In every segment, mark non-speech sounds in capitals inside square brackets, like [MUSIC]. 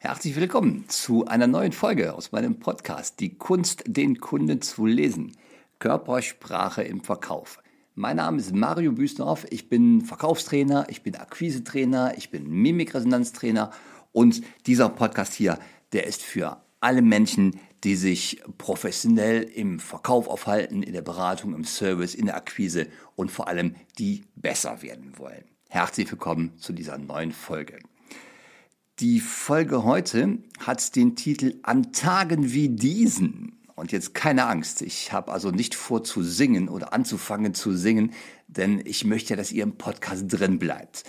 Herzlich willkommen zu einer neuen Folge aus meinem Podcast Die Kunst, den Kunden zu lesen. Körpersprache im Verkauf. Mein Name ist Mario Büsdorf, ich bin Verkaufstrainer, ich bin Akquisetrainer, ich bin Mimikresonanztrainer und dieser Podcast hier, der ist für alle Menschen, die sich professionell im Verkauf aufhalten, in der Beratung, im Service, in der Akquise und vor allem die besser werden wollen. Herzlich willkommen zu dieser neuen Folge. Die Folge heute hat den Titel An Tagen wie diesen. Und jetzt keine Angst, ich habe also nicht vor zu singen oder anzufangen zu singen, denn ich möchte dass ihr im Podcast drin bleibt.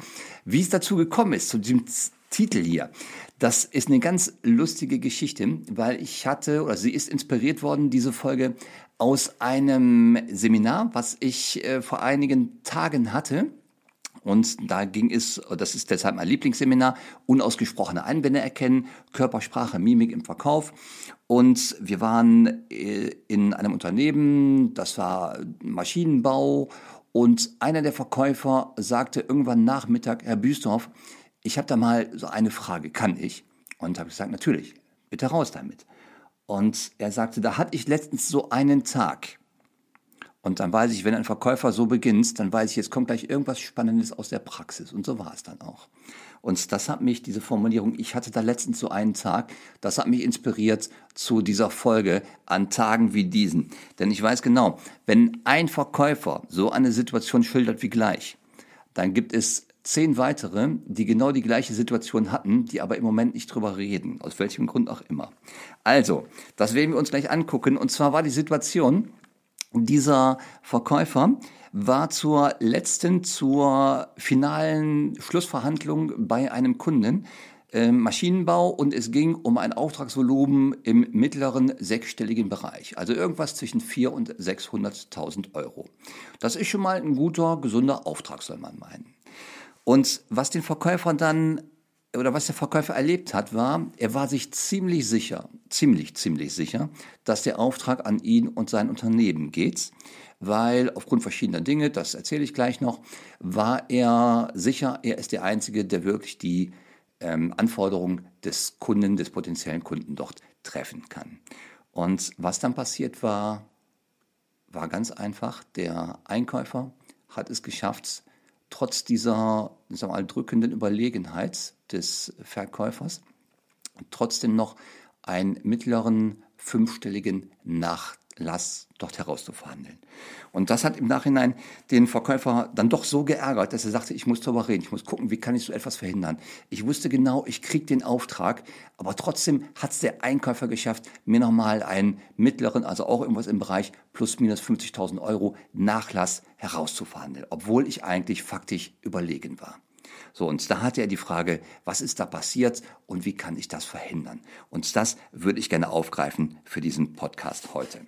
Wie es dazu gekommen ist, zu diesem Titel hier, das ist eine ganz lustige Geschichte, weil ich hatte, oder sie ist inspiriert worden, diese Folge, aus einem Seminar, was ich äh, vor einigen Tagen hatte und da ging es, das ist deshalb mein Lieblingsseminar, unausgesprochene Einwände erkennen, Körpersprache, Mimik im Verkauf. Und wir waren äh, in einem Unternehmen, das war Maschinenbau. Und einer der Verkäufer sagte irgendwann Nachmittag, Herr Büstorf, ich habe da mal so eine Frage, kann ich? Und habe gesagt, natürlich, bitte raus damit. Und er sagte, da hatte ich letztens so einen Tag. Und dann weiß ich, wenn ein Verkäufer so beginnt, dann weiß ich, jetzt kommt gleich irgendwas Spannendes aus der Praxis. Und so war es dann auch. Und das hat mich, diese Formulierung, ich hatte da letztens so einen Tag, das hat mich inspiriert zu dieser Folge an Tagen wie diesen. Denn ich weiß genau, wenn ein Verkäufer so eine Situation schildert wie gleich, dann gibt es zehn weitere, die genau die gleiche Situation hatten, die aber im Moment nicht drüber reden, aus welchem Grund auch immer. Also, das werden wir uns gleich angucken. Und zwar war die Situation, dieser Verkäufer war zur letzten, zur finalen Schlussverhandlung bei einem Kunden, äh, Maschinenbau und es ging um ein Auftragsvolumen im mittleren sechsstelligen Bereich, also irgendwas zwischen 400.000 und 600.000 Euro. Das ist schon mal ein guter, gesunder Auftrag, soll man meinen. Und was den Verkäufer dann oder was der Verkäufer erlebt hat, war, er war sich ziemlich sicher, ziemlich, ziemlich sicher, dass der Auftrag an ihn und sein Unternehmen geht, weil aufgrund verschiedener Dinge, das erzähle ich gleich noch, war er sicher, er ist der Einzige, der wirklich die ähm, Anforderungen des Kunden, des potenziellen Kunden dort treffen kann. Und was dann passiert war, war ganz einfach, der Einkäufer hat es geschafft, trotz dieser sagen wir mal, drückenden Überlegenheit des Verkäufers trotzdem noch einen mittleren fünfstelligen Nachlass dort herauszuverhandeln. Und das hat im Nachhinein den Verkäufer dann doch so geärgert, dass er sagte, ich muss darüber reden, ich muss gucken, wie kann ich so etwas verhindern. Ich wusste genau, ich kriege den Auftrag, aber trotzdem hat es der Einkäufer geschafft, mir nochmal einen mittleren, also auch irgendwas im Bereich plus minus 50.000 Euro Nachlass herauszuverhandeln, obwohl ich eigentlich faktisch überlegen war. So, und da hatte er die Frage, was ist da passiert und wie kann ich das verhindern? Und das würde ich gerne aufgreifen für diesen Podcast heute.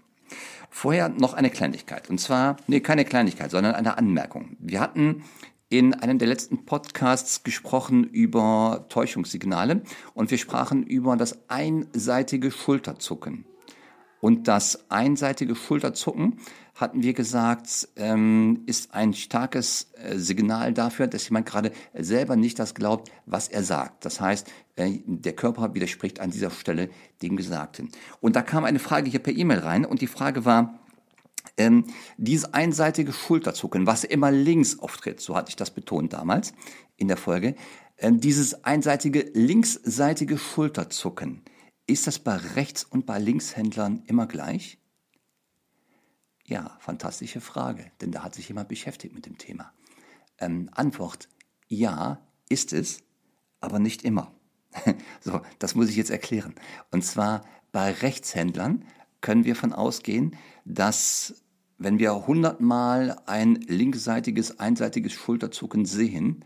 Vorher noch eine Kleinigkeit. Und zwar, nee, keine Kleinigkeit, sondern eine Anmerkung. Wir hatten in einem der letzten Podcasts gesprochen über Täuschungssignale und wir sprachen über das einseitige Schulterzucken. Und das einseitige Schulterzucken hatten wir gesagt, ähm, ist ein starkes äh, Signal dafür, dass jemand gerade selber nicht das glaubt, was er sagt. Das heißt, äh, der Körper widerspricht an dieser Stelle dem Gesagten. Und da kam eine Frage hier per E-Mail rein und die Frage war, ähm, dieses einseitige Schulterzucken, was immer links auftritt, so hatte ich das betont damals in der Folge, äh, dieses einseitige linksseitige Schulterzucken, ist das bei Rechts- und bei Linkshändlern immer gleich? Ja, fantastische Frage, denn da hat sich jemand beschäftigt mit dem Thema. Ähm, Antwort, ja, ist es, aber nicht immer. [LAUGHS] so, das muss ich jetzt erklären. Und zwar bei Rechtshändlern können wir von ausgehen, dass wenn wir hundertmal ein linksseitiges, einseitiges Schulterzucken sehen,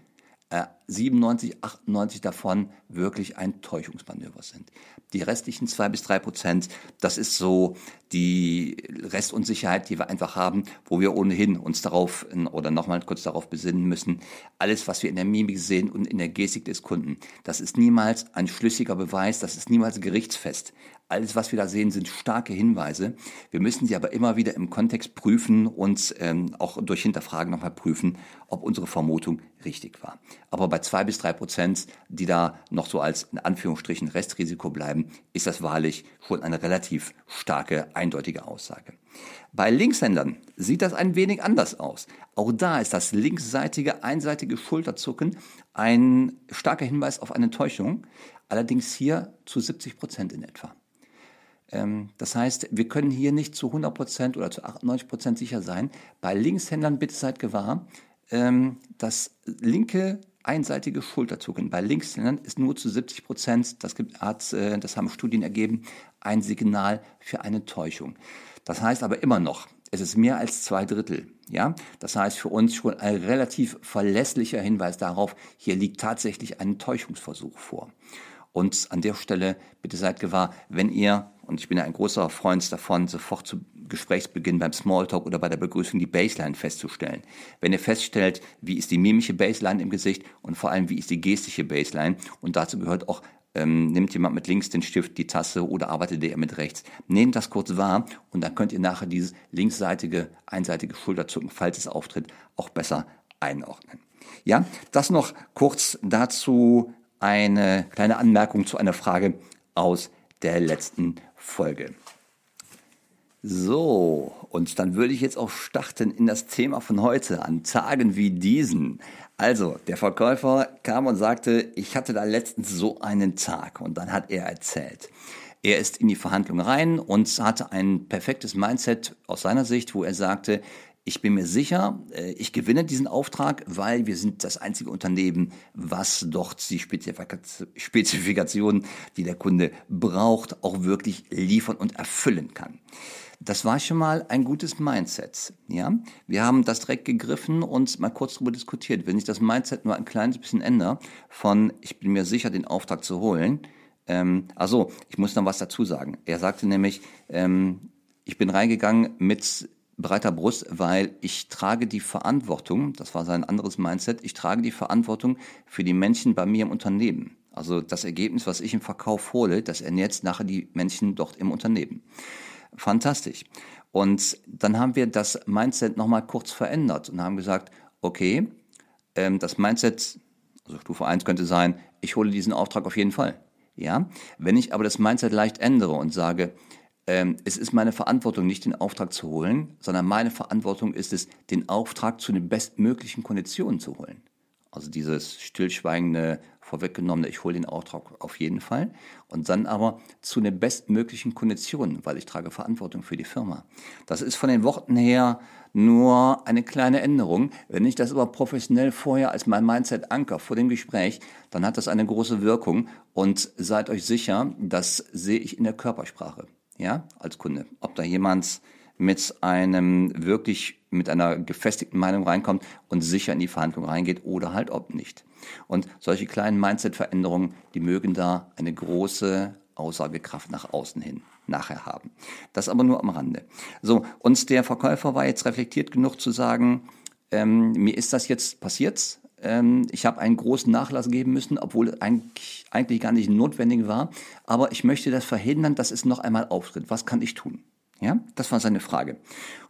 97, 98 davon wirklich ein Täuschungsmanöver sind. Die restlichen zwei bis drei Prozent, das ist so die Restunsicherheit, die wir einfach haben, wo wir ohnehin uns darauf oder nochmal kurz darauf besinnen müssen. Alles, was wir in der Mimik sehen und in der Gestik des Kunden, das ist niemals ein schlüssiger Beweis, das ist niemals gerichtsfest. Alles, was wir da sehen, sind starke Hinweise. Wir müssen sie aber immer wieder im Kontext prüfen und ähm, auch durch Hinterfragen nochmal prüfen, ob unsere Vermutung richtig war. Aber bei zwei bis drei Prozent, die da noch so als in Anführungsstrichen Restrisiko bleiben, ist das wahrlich schon eine relativ starke, eindeutige Aussage. Bei Linkshändlern sieht das ein wenig anders aus. Auch da ist das linksseitige, einseitige Schulterzucken ein starker Hinweis auf eine Täuschung, allerdings hier zu 70 Prozent in etwa. Ähm, das heißt, wir können hier nicht zu 100 Prozent oder zu 98 Prozent sicher sein. Bei Linkshändlern bitte seid gewahr, ähm, das linke einseitige Schulterzucken bei Linkshändern ist nur zu 70 Prozent, das, gibt, äh, das haben Studien ergeben, ein Signal für eine Täuschung. Das heißt aber immer noch, es ist mehr als zwei Drittel. Ja, das heißt für uns schon ein relativ verlässlicher Hinweis darauf, hier liegt tatsächlich ein Täuschungsversuch vor. Und an der Stelle bitte seid gewahr, wenn ihr, und ich bin ja ein großer Freund davon, sofort zu Gesprächsbeginn beim Smalltalk oder bei der Begrüßung die Baseline festzustellen. Wenn ihr feststellt, wie ist die mimische Baseline im Gesicht und vor allem, wie ist die gestische Baseline, und dazu gehört auch ähm, nimmt jemand mit links den Stift, die Tasse oder arbeitet der mit rechts. Nehmt das kurz wahr und dann könnt ihr nachher dieses linksseitige, einseitige Schulterzucken, falls es auftritt, auch besser einordnen. Ja, das noch kurz dazu eine kleine Anmerkung zu einer Frage aus der letzten Folge. So, und dann würde ich jetzt auch starten in das Thema von heute, an Tagen wie diesen. Also, der Verkäufer kam und sagte, ich hatte da letztens so einen Tag. Und dann hat er erzählt. Er ist in die Verhandlung rein und hatte ein perfektes Mindset aus seiner Sicht, wo er sagte, ich bin mir sicher, äh, ich gewinne diesen Auftrag, weil wir sind das einzige Unternehmen, was dort die Spezifikationen, die der Kunde braucht, auch wirklich liefern und erfüllen kann. Das war schon mal ein gutes Mindset. Ja, wir haben das direkt gegriffen und mal kurz darüber diskutiert. Wenn ich das Mindset nur ein kleines bisschen ändere, von ich bin mir sicher, den Auftrag zu holen. Ähm, also, ich muss noch was dazu sagen. Er sagte nämlich, ähm, ich bin reingegangen mit breiter Brust, weil ich trage die Verantwortung, das war sein anderes Mindset, ich trage die Verantwortung für die Menschen bei mir im Unternehmen. Also das Ergebnis, was ich im Verkauf hole, das ernährt nachher die Menschen dort im Unternehmen. Fantastisch. Und dann haben wir das Mindset nochmal kurz verändert und haben gesagt, okay, ähm, das Mindset, also Stufe 1 könnte sein, ich hole diesen Auftrag auf jeden Fall. Ja, wenn ich aber das Mindset leicht ändere und sage, ähm, es ist meine Verantwortung, nicht den Auftrag zu holen, sondern meine Verantwortung ist es, den Auftrag zu den bestmöglichen Konditionen zu holen. Also dieses stillschweigende, vorweggenommene, ich hole den Auftrag auf jeden Fall. Und dann aber zu den bestmöglichen Konditionen, weil ich trage Verantwortung für die Firma. Das ist von den Worten her nur eine kleine Änderung. Wenn ich das aber professionell vorher als mein Mindset anker vor dem Gespräch, dann hat das eine große Wirkung. Und seid euch sicher, das sehe ich in der Körpersprache. Ja, als Kunde. Ob da jemand mit einem wirklich mit einer gefestigten Meinung reinkommt und sicher in die Verhandlung reingeht oder halt ob nicht. Und solche kleinen Mindset-Veränderungen, die mögen da eine große Aussagekraft nach außen hin nachher haben. Das aber nur am Rande. So, und der Verkäufer war jetzt reflektiert genug zu sagen, ähm, mir ist das jetzt passiert, ähm, ich habe einen großen Nachlass geben müssen, obwohl es eigentlich, eigentlich gar nicht notwendig war. Aber ich möchte das verhindern, dass es noch einmal auftritt. Was kann ich tun? Ja, das war seine Frage.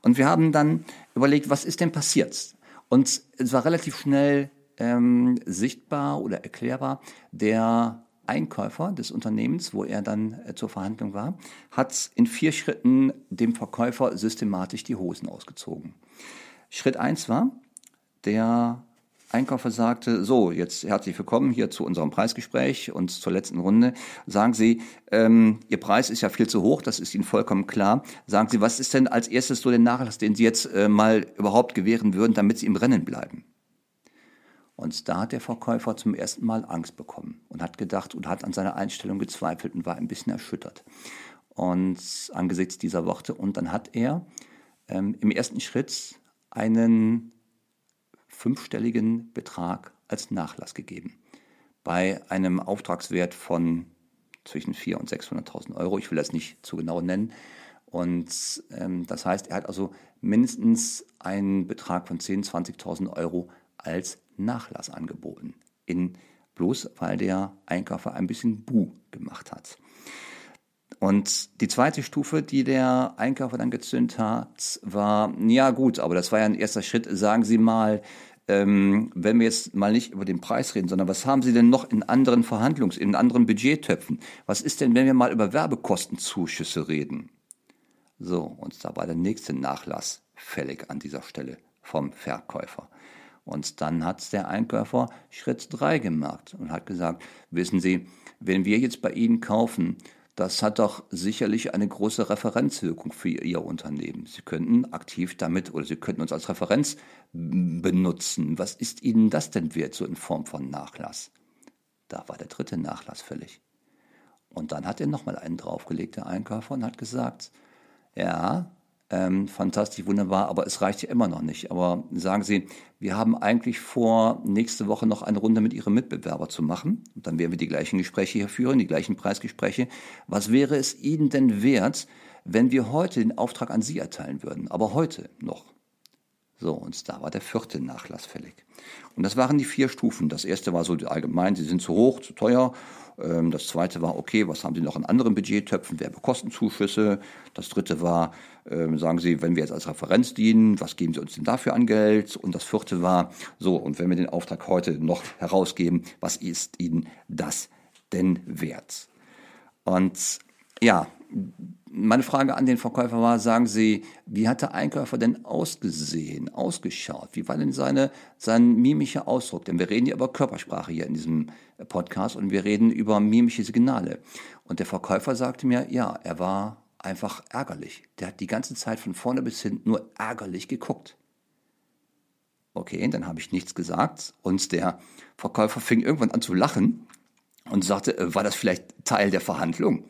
Und wir haben dann überlegt, was ist denn passiert? Und es war relativ schnell ähm, sichtbar oder erklärbar, der Einkäufer des Unternehmens, wo er dann äh, zur Verhandlung war, hat in vier Schritten dem Verkäufer systematisch die Hosen ausgezogen. Schritt eins war, der Einkäufer sagte, so, jetzt herzlich willkommen hier zu unserem Preisgespräch und zur letzten Runde. Sagen Sie, ähm, Ihr Preis ist ja viel zu hoch, das ist Ihnen vollkommen klar. Sagen Sie, was ist denn als erstes so der Nachlass, den Sie jetzt äh, mal überhaupt gewähren würden, damit Sie im Rennen bleiben? Und da hat der Verkäufer zum ersten Mal Angst bekommen und hat gedacht und hat an seiner Einstellung gezweifelt und war ein bisschen erschüttert. Und angesichts dieser Worte, und dann hat er ähm, im ersten Schritt einen fünfstelligen Betrag als Nachlass gegeben. Bei einem Auftragswert von zwischen 400.000 und 600.000 Euro. Ich will das nicht zu genau nennen. Und ähm, das heißt, er hat also mindestens einen Betrag von 10.000, 20.000 Euro als Nachlass angeboten. In, bloß weil der Einkäufer ein bisschen Bu gemacht hat. Und die zweite Stufe, die der Einkäufer dann gezündet hat, war, ja gut, aber das war ja ein erster Schritt, sagen Sie mal, ähm, wenn wir jetzt mal nicht über den Preis reden, sondern was haben Sie denn noch in anderen Verhandlungs-, in anderen Budgettöpfen? Was ist denn, wenn wir mal über Werbekostenzuschüsse reden? So, und da war der nächste Nachlass fällig an dieser Stelle vom Verkäufer. Und dann hat der Einkäufer Schritt drei gemacht und hat gesagt, wissen Sie, wenn wir jetzt bei Ihnen kaufen, das hat doch sicherlich eine große Referenzwirkung für Ihr Unternehmen. Sie könnten aktiv damit oder Sie könnten uns als Referenz benutzen. Was ist Ihnen das denn wert, so in Form von Nachlass? Da war der dritte Nachlass fällig. Und dann hat er nochmal einen draufgelegt, der Einkäufer, und hat gesagt, ja, ähm, fantastisch, wunderbar, aber es reicht ja immer noch nicht. Aber sagen Sie, wir haben eigentlich vor, nächste Woche noch eine Runde mit Ihrem Mitbewerber zu machen. Und dann werden wir die gleichen Gespräche hier führen, die gleichen Preisgespräche. Was wäre es Ihnen denn wert, wenn wir heute den Auftrag an Sie erteilen würden? Aber heute noch. So, und da war der vierte Nachlass fällig. Und das waren die vier Stufen. Das erste war so allgemein, sie sind zu hoch, zu teuer. Ähm, das zweite war, okay, was haben Sie noch in anderen Budgettöpfen, Werbekostenzuschüsse. Das dritte war, ähm, sagen Sie, wenn wir jetzt als Referenz dienen, was geben Sie uns denn dafür an Geld? Und das vierte war, so, und wenn wir den Auftrag heute noch herausgeben, was ist Ihnen das denn wert? Und ja, meine Frage an den Verkäufer war, sagen Sie, wie hat der Einkäufer denn ausgesehen, ausgeschaut? Wie war denn seine, sein mimischer Ausdruck? Denn wir reden ja über Körpersprache hier in diesem Podcast und wir reden über mimische Signale. Und der Verkäufer sagte mir, ja, er war einfach ärgerlich. Der hat die ganze Zeit von vorne bis hinten nur ärgerlich geguckt. Okay, dann habe ich nichts gesagt und der Verkäufer fing irgendwann an zu lachen und sagte, äh, war das vielleicht Teil der Verhandlung?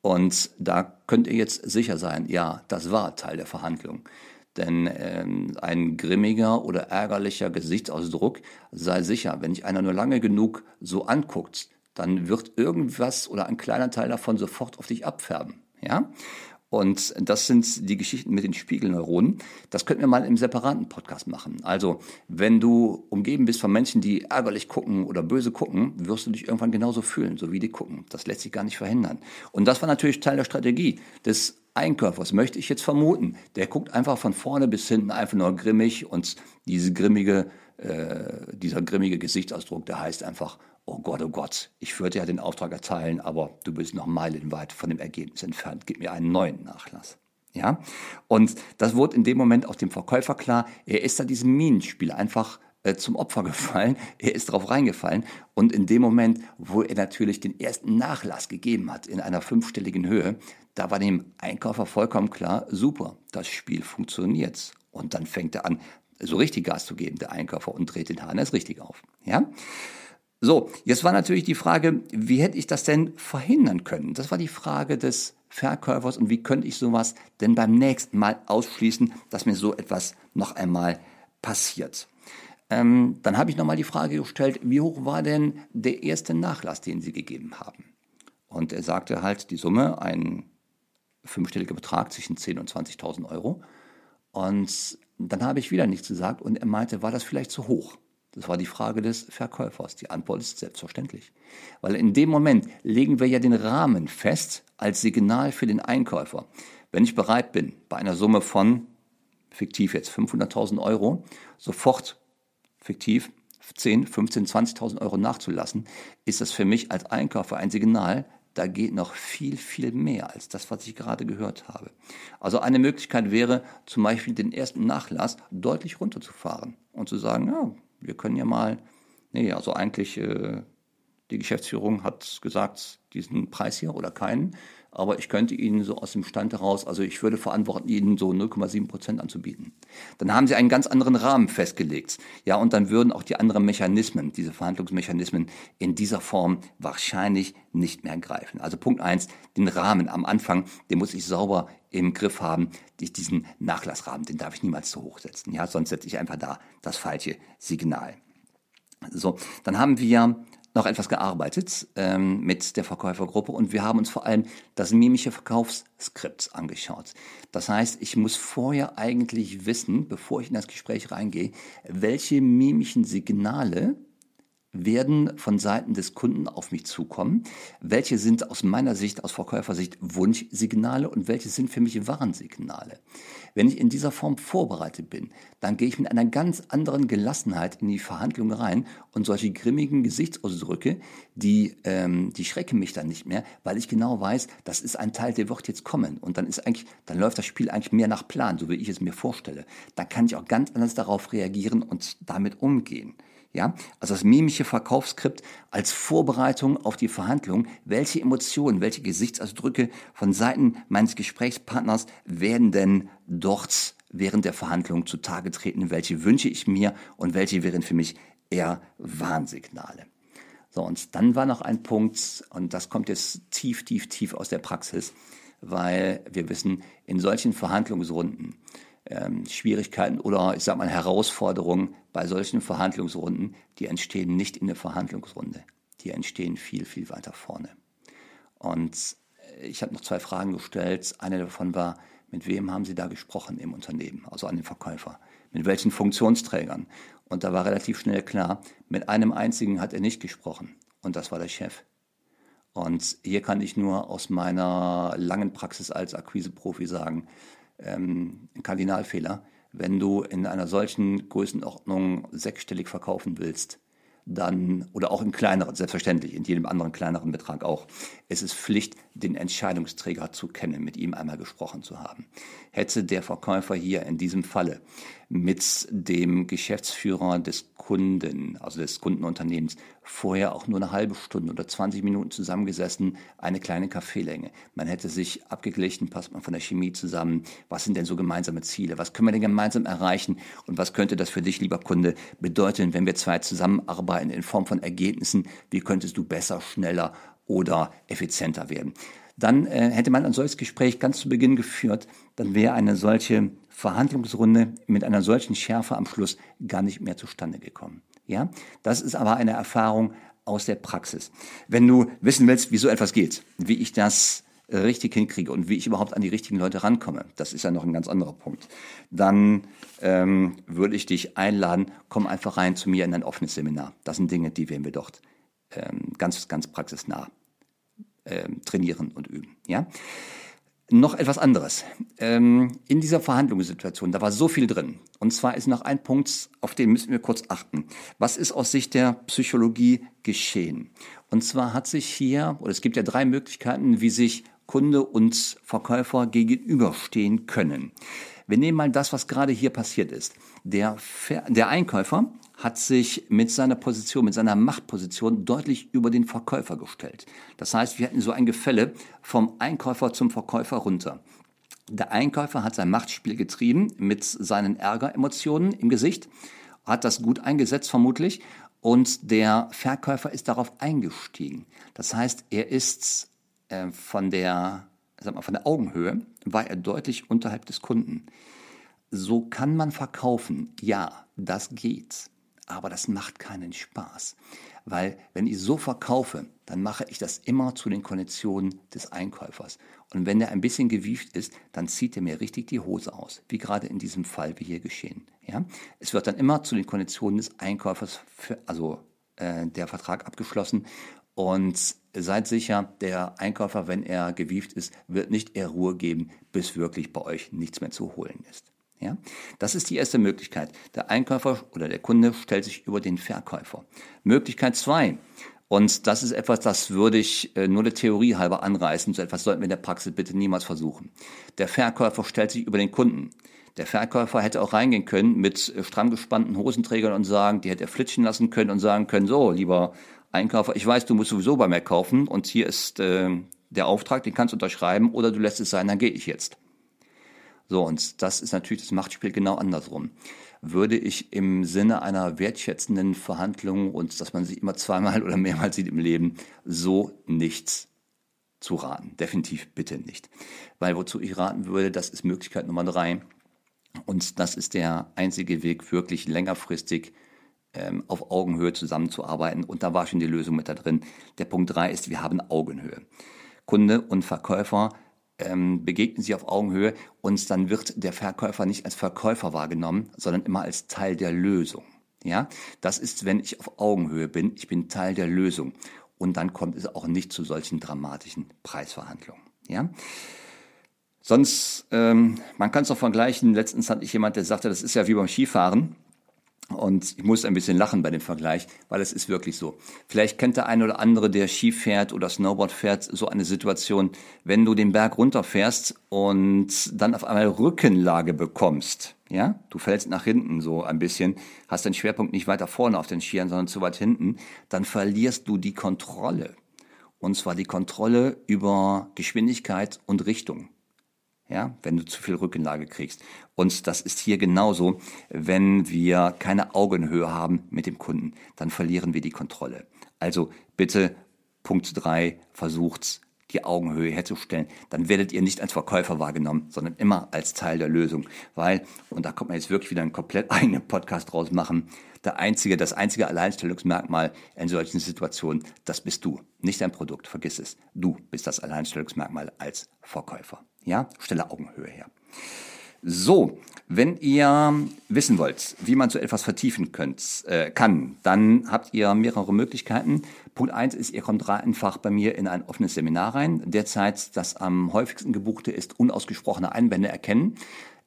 Und da könnt ihr jetzt sicher sein, ja, das war Teil der Verhandlung. Denn ähm, ein grimmiger oder ärgerlicher Gesichtsausdruck, sei sicher, wenn dich einer nur lange genug so anguckt, dann wird irgendwas oder ein kleiner Teil davon sofort auf dich abfärben. Ja? Und das sind die Geschichten mit den Spiegelneuronen. Das könnten wir mal im separaten Podcast machen. Also, wenn du umgeben bist von Menschen, die ärgerlich gucken oder böse gucken, wirst du dich irgendwann genauso fühlen, so wie die gucken. Das lässt sich gar nicht verhindern. Und das war natürlich Teil der Strategie des Einkäufers, möchte ich jetzt vermuten. Der guckt einfach von vorne bis hinten einfach nur grimmig und diese grimmige, äh, dieser grimmige Gesichtsausdruck, der heißt einfach, oh Gott, oh Gott, ich würde ja den Auftrag erteilen, aber du bist noch meilenweit von dem Ergebnis entfernt, gib mir einen neuen Nachlass. Ja, und das wurde in dem Moment auch dem Verkäufer klar, er ist da diesem Minenspiel einfach äh, zum Opfer [LAUGHS] gefallen, er ist darauf reingefallen und in dem Moment, wo er natürlich den ersten Nachlass gegeben hat in einer fünfstelligen Höhe, da war dem Einkäufer vollkommen klar, super, das Spiel funktioniert. Und dann fängt er an, so richtig Gas zu geben, der Einkäufer, und dreht den Hahn erst richtig auf. Ja? So, jetzt war natürlich die Frage, wie hätte ich das denn verhindern können? Das war die Frage des Verkäufers und wie könnte ich sowas denn beim nächsten Mal ausschließen, dass mir so etwas noch einmal passiert. Ähm, dann habe ich nochmal die Frage gestellt, wie hoch war denn der erste Nachlass, den Sie gegeben haben? Und er sagte halt die Summe, ein fünfstelliger Betrag zwischen 10.000 und 20.000 Euro. Und dann habe ich wieder nichts gesagt und er meinte, war das vielleicht zu hoch? Das war die Frage des Verkäufers. Die Antwort ist selbstverständlich. Weil in dem Moment legen wir ja den Rahmen fest als Signal für den Einkäufer. Wenn ich bereit bin, bei einer Summe von, fiktiv jetzt 500.000 Euro, sofort fiktiv 10, 15, 20.000 Euro nachzulassen, ist das für mich als Einkäufer ein Signal, da geht noch viel, viel mehr als das, was ich gerade gehört habe. Also eine Möglichkeit wäre zum Beispiel den ersten Nachlass deutlich runterzufahren und zu sagen, ja, wir können ja mal, nee, also eigentlich, äh, die Geschäftsführung hat gesagt, diesen Preis hier oder keinen, aber ich könnte Ihnen so aus dem Stand heraus, also ich würde verantworten, Ihnen so 0,7 Prozent anzubieten. Dann haben Sie einen ganz anderen Rahmen festgelegt. Ja, und dann würden auch die anderen Mechanismen, diese Verhandlungsmechanismen in dieser Form wahrscheinlich nicht mehr greifen. Also Punkt eins, den Rahmen am Anfang, den muss ich sauber im Griff haben. Diesen Nachlassrahmen, den darf ich niemals zu hoch setzen. Ja, sonst setze ich einfach da das falsche Signal. So, dann haben wir noch etwas gearbeitet ähm, mit der Verkäufergruppe und wir haben uns vor allem das mimische Verkaufsskript angeschaut. Das heißt, ich muss vorher eigentlich wissen, bevor ich in das Gespräch reingehe, welche mimischen Signale werden von Seiten des Kunden auf mich zukommen? Welche sind aus meiner Sicht, aus Verkäufersicht Wunschsignale und welche sind für mich Warnsignale? Wenn ich in dieser Form vorbereitet bin, dann gehe ich mit einer ganz anderen Gelassenheit in die Verhandlung rein und solche grimmigen Gesichtsausdrücke, die, ähm, die schrecken mich dann nicht mehr, weil ich genau weiß, das ist ein Teil, der wird jetzt kommen und dann ist eigentlich, dann läuft das Spiel eigentlich mehr nach Plan, so wie ich es mir vorstelle. Dann kann ich auch ganz anders darauf reagieren und damit umgehen. Ja, also das mimische Verkaufsskript als Vorbereitung auf die Verhandlung. Welche Emotionen, welche Gesichtsausdrücke von Seiten meines Gesprächspartners werden denn dort während der Verhandlung zutage treten? Welche wünsche ich mir und welche wären für mich eher Warnsignale? So, und dann war noch ein Punkt, und das kommt jetzt tief, tief, tief aus der Praxis, weil wir wissen, in solchen Verhandlungsrunden ähm, Schwierigkeiten oder ich sage mal Herausforderungen bei solchen Verhandlungsrunden, die entstehen nicht in der Verhandlungsrunde, die entstehen viel, viel weiter vorne. Und äh, ich habe noch zwei Fragen gestellt. Eine davon war, mit wem haben Sie da gesprochen im Unternehmen, also an den Verkäufer? Mit welchen Funktionsträgern? Und da war relativ schnell klar, mit einem einzigen hat er nicht gesprochen. Und das war der Chef. Und hier kann ich nur aus meiner langen Praxis als Akquiseprofi sagen, ähm, ein Kardinalfehler. Wenn du in einer solchen Größenordnung sechsstellig verkaufen willst, dann, oder auch in kleineren, selbstverständlich, in jedem anderen kleineren Betrag auch. Es ist Pflicht, den Entscheidungsträger zu kennen, mit ihm einmal gesprochen zu haben. Hätte der Verkäufer hier in diesem Falle mit dem Geschäftsführer des Kunden, also des Kundenunternehmens, vorher auch nur eine halbe Stunde oder 20 Minuten zusammengesessen, eine kleine Kaffeelänge. Man hätte sich abgeglichen, passt man von der Chemie zusammen, was sind denn so gemeinsame Ziele, was können wir denn gemeinsam erreichen? Und was könnte das für dich, lieber Kunde, bedeuten, wenn wir zwei zusammenarbeiten in Form von Ergebnissen, wie könntest du besser, schneller oder effizienter werden. Dann äh, hätte man ein solches Gespräch ganz zu Beginn geführt, dann wäre eine solche Verhandlungsrunde mit einer solchen Schärfe am Schluss gar nicht mehr zustande gekommen. Ja, das ist aber eine Erfahrung aus der Praxis. Wenn du wissen willst, wie so etwas geht, wie ich das richtig hinkriege und wie ich überhaupt an die richtigen Leute rankomme, das ist ja noch ein ganz anderer Punkt, dann ähm, würde ich dich einladen, komm einfach rein zu mir in ein offenes Seminar. Das sind Dinge, die werden wir dort ähm, ganz, ganz praxisnah ähm, trainieren und üben. Ja? Noch etwas anderes. Ähm, in dieser Verhandlungssituation, da war so viel drin. Und zwar ist noch ein Punkt, auf den müssen wir kurz achten. Was ist aus Sicht der Psychologie geschehen? Und zwar hat sich hier, oder es gibt ja drei Möglichkeiten, wie sich Kunde und Verkäufer gegenüberstehen können. Wir nehmen mal das, was gerade hier passiert ist. Der, Ver der Einkäufer hat sich mit seiner Position, mit seiner Machtposition deutlich über den Verkäufer gestellt. Das heißt, wir hatten so ein Gefälle vom Einkäufer zum Verkäufer runter. Der Einkäufer hat sein Machtspiel getrieben mit seinen Ärgeremotionen im Gesicht, hat das gut eingesetzt vermutlich und der Verkäufer ist darauf eingestiegen. Das heißt, er ist äh, von der, sag mal, von der Augenhöhe war er deutlich unterhalb des Kunden. So kann man verkaufen. Ja, das geht aber das macht keinen Spaß. Weil wenn ich so verkaufe, dann mache ich das immer zu den Konditionen des Einkäufers. Und wenn der ein bisschen gewieft ist, dann zieht er mir richtig die Hose aus, wie gerade in diesem Fall, wie hier geschehen. Ja? Es wird dann immer zu den Konditionen des Einkäufers, für, also äh, der Vertrag abgeschlossen. Und seid sicher, der Einkäufer, wenn er gewieft ist, wird nicht eher Ruhe geben, bis wirklich bei euch nichts mehr zu holen ist. Ja? Das ist die erste Möglichkeit. Der Einkäufer oder der Kunde stellt sich über den Verkäufer. Möglichkeit zwei. Und das ist etwas, das würde ich äh, nur der Theorie halber anreißen. So etwas sollten wir in der Praxis bitte niemals versuchen. Der Verkäufer stellt sich über den Kunden. Der Verkäufer hätte auch reingehen können mit äh, stramm gespannten Hosenträgern und sagen, die hätte er flitschen lassen können und sagen können, so, lieber Einkäufer, ich weiß, du musst sowieso bei mir kaufen und hier ist äh, der Auftrag, den kannst du unterschreiben oder du lässt es sein, dann gehe ich jetzt. So, und das ist natürlich das Machtspiel genau andersrum. Würde ich im Sinne einer wertschätzenden Verhandlung und dass man sich immer zweimal [LAUGHS] oder mehrmals sieht im Leben, so nichts zu raten. Definitiv bitte nicht. Weil wozu ich raten würde, das ist Möglichkeit Nummer drei. Und das ist der einzige Weg, wirklich längerfristig ähm, auf Augenhöhe zusammenzuarbeiten. Und da war schon die Lösung mit da drin. Der Punkt drei ist, wir haben Augenhöhe. Kunde und Verkäufer ähm, begegnen sie auf Augenhöhe und dann wird der Verkäufer nicht als Verkäufer wahrgenommen, sondern immer als Teil der Lösung. Ja, das ist, wenn ich auf Augenhöhe bin, ich bin Teil der Lösung. Und dann kommt es auch nicht zu solchen dramatischen Preisverhandlungen. Ja, sonst, ähm, man kann es auch vergleichen. Letztens hatte ich jemand, der sagte, das ist ja wie beim Skifahren. Und ich muss ein bisschen lachen bei dem Vergleich, weil es ist wirklich so. Vielleicht kennt der eine oder andere, der Ski fährt oder Snowboard fährt, so eine Situation, wenn du den Berg runterfährst und dann auf einmal Rückenlage bekommst. Ja, du fällst nach hinten so ein bisschen, hast den Schwerpunkt nicht weiter vorne auf den Skiern, sondern zu weit hinten, dann verlierst du die Kontrolle. Und zwar die Kontrolle über Geschwindigkeit und Richtung ja, wenn du zu viel Rückenlage kriegst. Und das ist hier genauso, wenn wir keine Augenhöhe haben mit dem Kunden, dann verlieren wir die Kontrolle. Also bitte Punkt drei versucht's die Augenhöhe herzustellen, dann werdet ihr nicht als Verkäufer wahrgenommen, sondern immer als Teil der Lösung. Weil, und da kommt man jetzt wirklich wieder einen komplett [LAUGHS] eigenen Podcast draus machen, der einzige, das einzige Alleinstellungsmerkmal in solchen Situationen, das bist du, nicht dein Produkt, vergiss es. Du bist das Alleinstellungsmerkmal als Verkäufer. Ja, stelle Augenhöhe her. So, wenn ihr wissen wollt, wie man so etwas vertiefen könnt, äh, kann, dann habt ihr mehrere Möglichkeiten. Punkt eins ist, ihr kommt einfach bei mir in ein offenes Seminar rein. Derzeit das am häufigsten gebuchte ist unausgesprochene Einwände erkennen.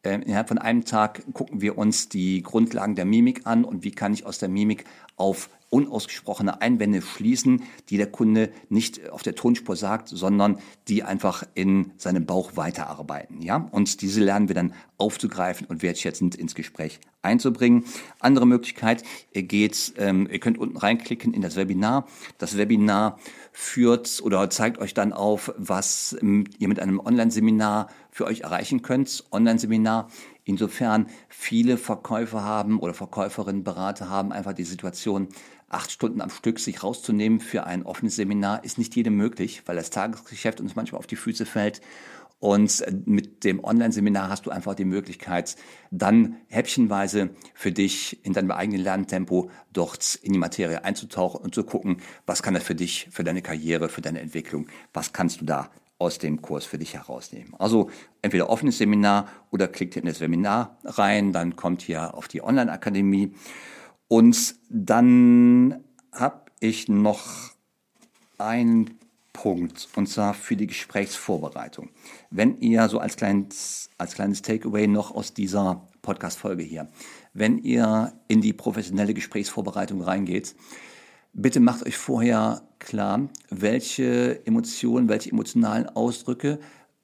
Äh, innerhalb von einem Tag gucken wir uns die Grundlagen der Mimik an und wie kann ich aus der Mimik auf unausgesprochene Einwände schließen, die der Kunde nicht auf der Tonspur sagt, sondern die einfach in seinem Bauch weiterarbeiten. Ja? Und diese lernen wir dann aufzugreifen und wertschätzend ins Gespräch einzubringen. Andere Möglichkeit geht, ähm, ihr könnt unten reinklicken in das Webinar. Das Webinar führt oder zeigt euch dann auf, was ihr mit einem Online-Seminar für euch erreichen könnt. Online-Seminar Insofern viele Verkäufer haben oder Verkäuferinnen, Berater haben einfach die Situation, acht Stunden am Stück sich rauszunehmen für ein offenes Seminar ist nicht jedem möglich, weil das Tagesgeschäft uns manchmal auf die Füße fällt. Und mit dem Online-Seminar hast du einfach die Möglichkeit, dann häppchenweise für dich in deinem eigenen Lerntempo dort in die Materie einzutauchen und zu gucken, was kann das für dich, für deine Karriere, für deine Entwicklung, was kannst du da aus dem Kurs für dich herausnehmen. Also entweder offenes Seminar oder klickt in das Seminar rein, dann kommt hier auf die Online-Akademie. Und dann habe ich noch einen Punkt, und zwar für die Gesprächsvorbereitung. Wenn ihr so als kleines, als kleines Takeaway noch aus dieser Podcast-Folge hier, wenn ihr in die professionelle Gesprächsvorbereitung reingeht, bitte macht euch vorher klar, welche Emotionen, welche emotionalen Ausdrücke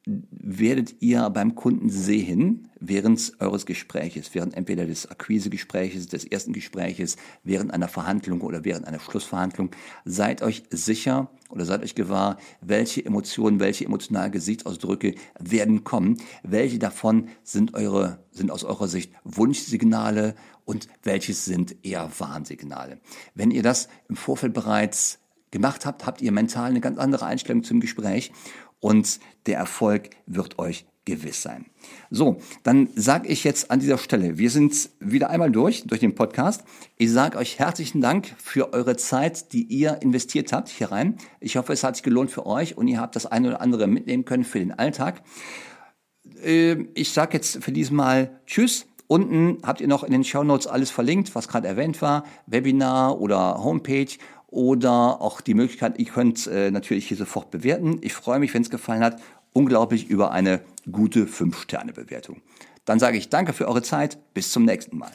werdet ihr beim Kunden sehen während eures Gespräches, während entweder des Akquisegespräches, des ersten Gespräches, während einer Verhandlung oder während einer Schlussverhandlung. Seid euch sicher oder seid euch gewahr, welche Emotionen, welche emotionalen Gesichtsausdrücke werden kommen, welche davon sind eure, sind aus eurer Sicht Wunschsignale und welches sind eher Warnsignale. Wenn ihr das im Vorfeld bereits gemacht habt, habt ihr mental eine ganz andere Einstellung zum Gespräch und der Erfolg wird euch gewiss sein. So, dann sage ich jetzt an dieser Stelle, wir sind wieder einmal durch, durch den Podcast. Ich sage euch herzlichen Dank für eure Zeit, die ihr investiert habt hier rein. Ich hoffe, es hat sich gelohnt für euch und ihr habt das eine oder andere mitnehmen können für den Alltag. Ähm, ich sage jetzt für diesmal Tschüss. Unten habt ihr noch in den Show Notes alles verlinkt, was gerade erwähnt war, Webinar oder Homepage oder auch die Möglichkeit, ihr könnt äh, natürlich hier sofort bewerten. Ich freue mich, wenn es gefallen hat, unglaublich über eine gute 5-Sterne-Bewertung. Dann sage ich danke für eure Zeit, bis zum nächsten Mal.